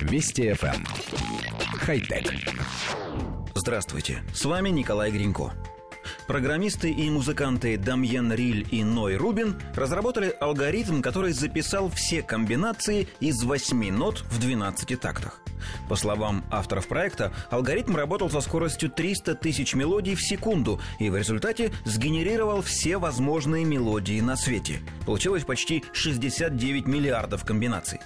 Вести FM. Эм. Хай-тек. Здравствуйте, с вами Николай Гринько. Программисты и музыканты Дамьен Риль и Ной Рубин разработали алгоритм, который записал все комбинации из 8 нот в 12 тактах. По словам авторов проекта, алгоритм работал со скоростью 300 тысяч мелодий в секунду и в результате сгенерировал все возможные мелодии на свете. Получилось почти 69 миллиардов комбинаций.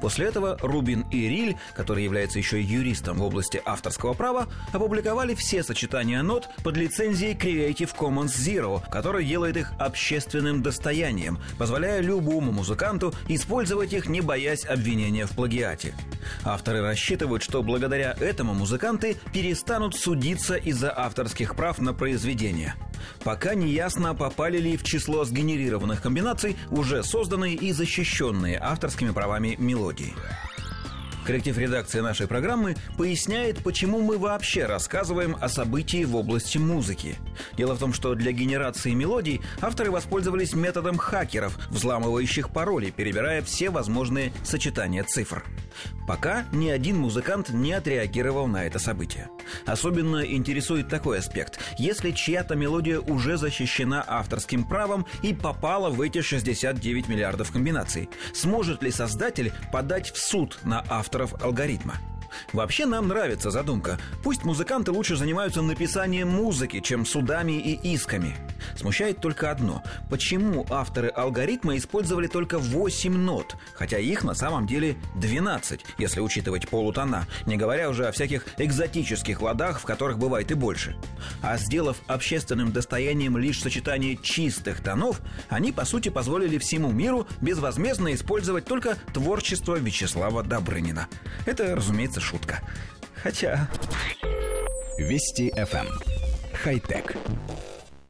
После этого Рубин и Риль, который является еще и юристом в области авторского права, опубликовали все сочетания нот под лицензией Creative Commons Zero, который делает их общественным достоянием, позволяя любому музыканту использовать их, не боясь обвинения в плагиате. Авторы рассчитывают, что благодаря этому музыканты перестанут судиться из-за авторских прав на произведение. Пока не ясно, попали ли в число сгенерированных комбинаций уже созданные и защищенные авторскими правами мелодии. Коллектив редакции нашей программы поясняет, почему мы вообще рассказываем о событии в области музыки. Дело в том, что для генерации мелодий авторы воспользовались методом хакеров, взламывающих пароли, перебирая все возможные сочетания цифр. Пока ни один музыкант не отреагировал на это событие. Особенно интересует такой аспект. Если чья-то мелодия уже защищена авторским правом и попала в эти 69 миллиардов комбинаций, сможет ли создатель подать в суд на авторов алгоритма. Вообще нам нравится задумка. Пусть музыканты лучше занимаются написанием музыки, чем судами и исками. Смущает только одно. Почему авторы алгоритма использовали только 8 нот, хотя их на самом деле 12, если учитывать полутона, не говоря уже о всяких экзотических ладах, в которых бывает и больше. А сделав общественным достоянием лишь сочетание чистых тонов, они, по сути, позволили всему миру безвозмездно использовать только творчество Вячеслава Добрынина. Это, разумеется, шутка. Хотя... Вести FM. Эм. Хай-тек.